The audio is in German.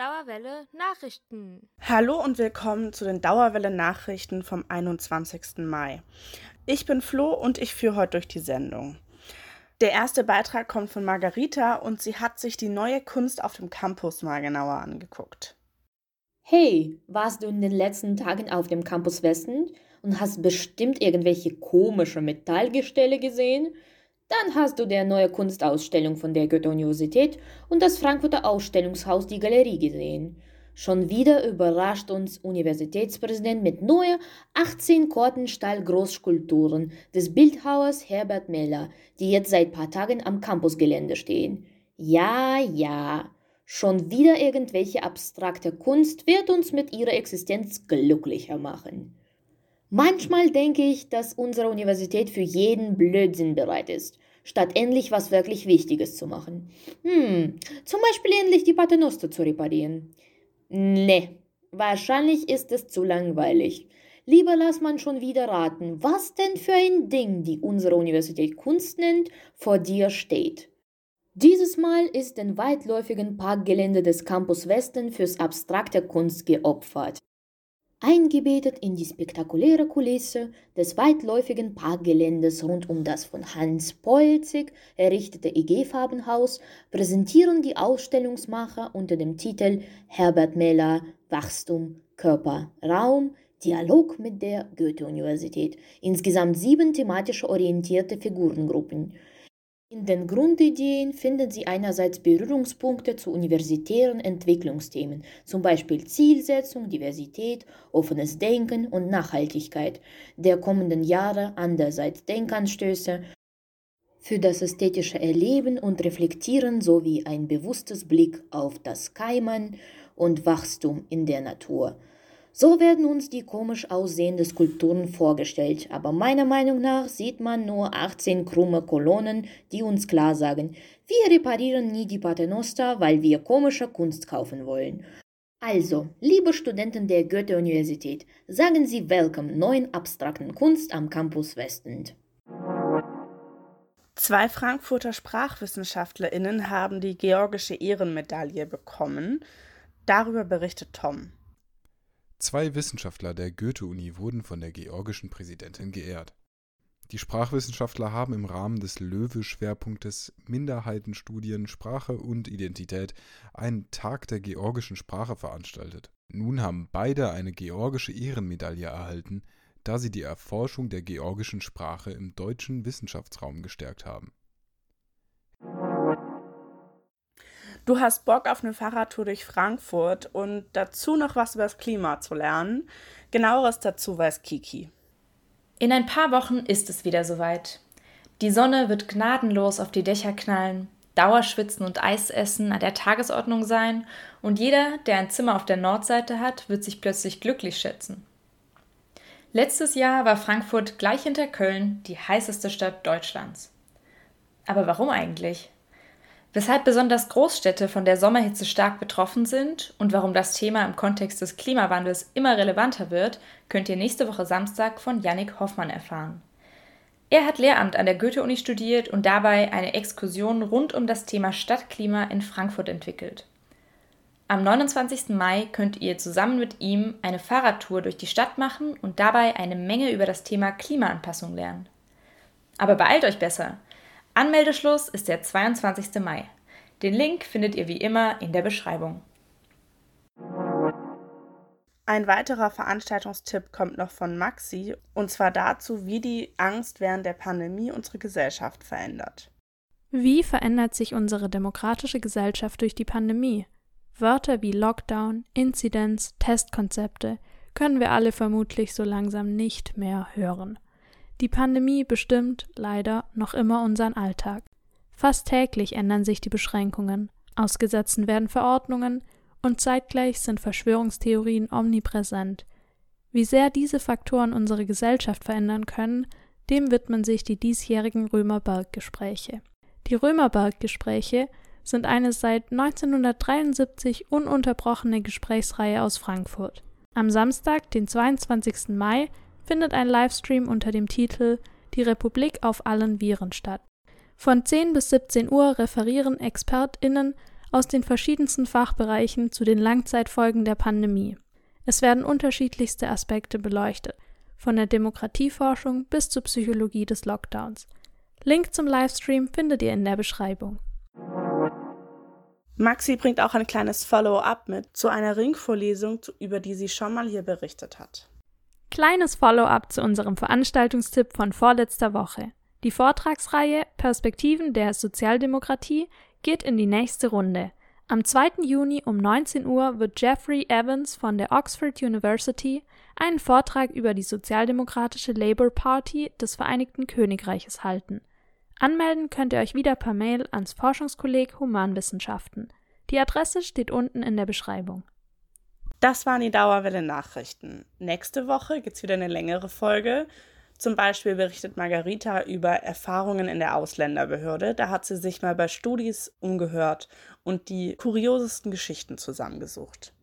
Dauerwelle Nachrichten. Hallo und willkommen zu den Dauerwelle Nachrichten vom 21. Mai. Ich bin Flo und ich führe heute durch die Sendung. Der erste Beitrag kommt von Margarita und sie hat sich die neue Kunst auf dem Campus mal genauer angeguckt. Hey, warst du in den letzten Tagen auf dem Campus Westen und hast bestimmt irgendwelche komische Metallgestelle gesehen? Dann hast du der neue Kunstausstellung von der Goethe-Universität und das Frankfurter Ausstellungshaus die Galerie gesehen. Schon wieder überrascht uns Universitätspräsident mit neuen 18 Kortenstahl-Großskulpturen des Bildhauers Herbert Meller, die jetzt seit paar Tagen am Campusgelände stehen. Ja, ja, schon wieder irgendwelche abstrakte Kunst wird uns mit ihrer Existenz glücklicher machen. Manchmal denke ich, dass unsere Universität für jeden Blödsinn bereit ist, statt endlich was wirklich Wichtiges zu machen. Hm, zum Beispiel endlich die Paternoster zu reparieren. Ne, wahrscheinlich ist es zu langweilig. Lieber lass man schon wieder raten, was denn für ein Ding, die unsere Universität Kunst nennt, vor dir steht. Dieses Mal ist den weitläufigen Parkgelände des Campus Westen fürs abstrakte Kunst geopfert eingebettet in die spektakuläre Kulisse des weitläufigen Parkgeländes rund um das von Hans Polzig errichtete EG-Farbenhaus präsentieren die Ausstellungsmacher unter dem Titel Herbert Meller Wachstum, Körper, Raum Dialog mit der Goethe-Universität. Insgesamt sieben thematisch orientierte Figurengruppen in den Grundideen finden Sie einerseits Berührungspunkte zu universitären Entwicklungsthemen, zum Beispiel Zielsetzung, Diversität, offenes Denken und Nachhaltigkeit der kommenden Jahre, andererseits Denkanstöße für das ästhetische Erleben und Reflektieren sowie ein bewusstes Blick auf das Keimen und Wachstum in der Natur. So werden uns die komisch aussehenden Skulpturen vorgestellt, aber meiner Meinung nach sieht man nur 18 krumme Kolonnen, die uns klar sagen, wir reparieren nie die Paternoster, weil wir komische Kunst kaufen wollen. Also, liebe Studenten der Goethe-Universität, sagen Sie Welcome neuen abstrakten Kunst am Campus Westend. Zwei Frankfurter SprachwissenschaftlerInnen haben die Georgische Ehrenmedaille bekommen. Darüber berichtet Tom. Zwei Wissenschaftler der Goethe-Uni wurden von der georgischen Präsidentin geehrt. Die Sprachwissenschaftler haben im Rahmen des Löwe-Schwerpunktes Minderheitenstudien, Sprache und Identität einen Tag der georgischen Sprache veranstaltet. Nun haben beide eine georgische Ehrenmedaille erhalten, da sie die Erforschung der georgischen Sprache im deutschen Wissenschaftsraum gestärkt haben Du hast Bock auf eine Fahrradtour durch Frankfurt und dazu noch was über das Klima zu lernen. Genaueres dazu weiß Kiki. In ein paar Wochen ist es wieder soweit. Die Sonne wird gnadenlos auf die Dächer knallen, Dauerschwitzen und Eisessen an der Tagesordnung sein und jeder, der ein Zimmer auf der Nordseite hat, wird sich plötzlich glücklich schätzen. Letztes Jahr war Frankfurt gleich hinter Köln die heißeste Stadt Deutschlands. Aber warum eigentlich? Weshalb besonders Großstädte von der Sommerhitze stark betroffen sind und warum das Thema im Kontext des Klimawandels immer relevanter wird, könnt ihr nächste Woche Samstag von Yannick Hoffmann erfahren. Er hat Lehramt an der Goethe-Uni studiert und dabei eine Exkursion rund um das Thema Stadtklima in Frankfurt entwickelt. Am 29. Mai könnt ihr zusammen mit ihm eine Fahrradtour durch die Stadt machen und dabei eine Menge über das Thema Klimaanpassung lernen. Aber beeilt euch besser! Anmeldeschluss ist der 22. Mai. Den Link findet ihr wie immer in der Beschreibung. Ein weiterer Veranstaltungstipp kommt noch von Maxi, und zwar dazu, wie die Angst während der Pandemie unsere Gesellschaft verändert. Wie verändert sich unsere demokratische Gesellschaft durch die Pandemie? Wörter wie Lockdown, Inzidenz, Testkonzepte können wir alle vermutlich so langsam nicht mehr hören. Die Pandemie bestimmt leider noch immer unseren Alltag. Fast täglich ändern sich die Beschränkungen, ausgesetzt werden Verordnungen und zeitgleich sind Verschwörungstheorien omnipräsent. Wie sehr diese Faktoren unsere Gesellschaft verändern können, dem widmen sich die diesjährigen Römerberg-Gespräche. Die Römerberg-Gespräche sind eine seit 1973 ununterbrochene Gesprächsreihe aus Frankfurt. Am Samstag, den 22. Mai, findet ein Livestream unter dem Titel Die Republik auf allen Viren statt. Von 10 bis 17 Uhr referieren ExpertInnen aus den verschiedensten Fachbereichen zu den Langzeitfolgen der Pandemie. Es werden unterschiedlichste Aspekte beleuchtet, von der Demokratieforschung bis zur Psychologie des Lockdowns. Link zum Livestream findet ihr in der Beschreibung. Maxi bringt auch ein kleines Follow-up mit zu einer Ringvorlesung, über die sie schon mal hier berichtet hat. Kleines Follow-up zu unserem Veranstaltungstipp von vorletzter Woche. Die Vortragsreihe Perspektiven der Sozialdemokratie geht in die nächste Runde. Am 2. Juni um 19 Uhr wird Jeffrey Evans von der Oxford University einen Vortrag über die sozialdemokratische Labour Party des Vereinigten Königreiches halten. Anmelden könnt ihr euch wieder per Mail ans Forschungskolleg Humanwissenschaften. Die Adresse steht unten in der Beschreibung. Das waren die Dauerwelle Nachrichten. Nächste Woche gibt es wieder eine längere Folge. Zum Beispiel berichtet Margarita über Erfahrungen in der Ausländerbehörde. Da hat sie sich mal bei Studis umgehört und die kuriosesten Geschichten zusammengesucht.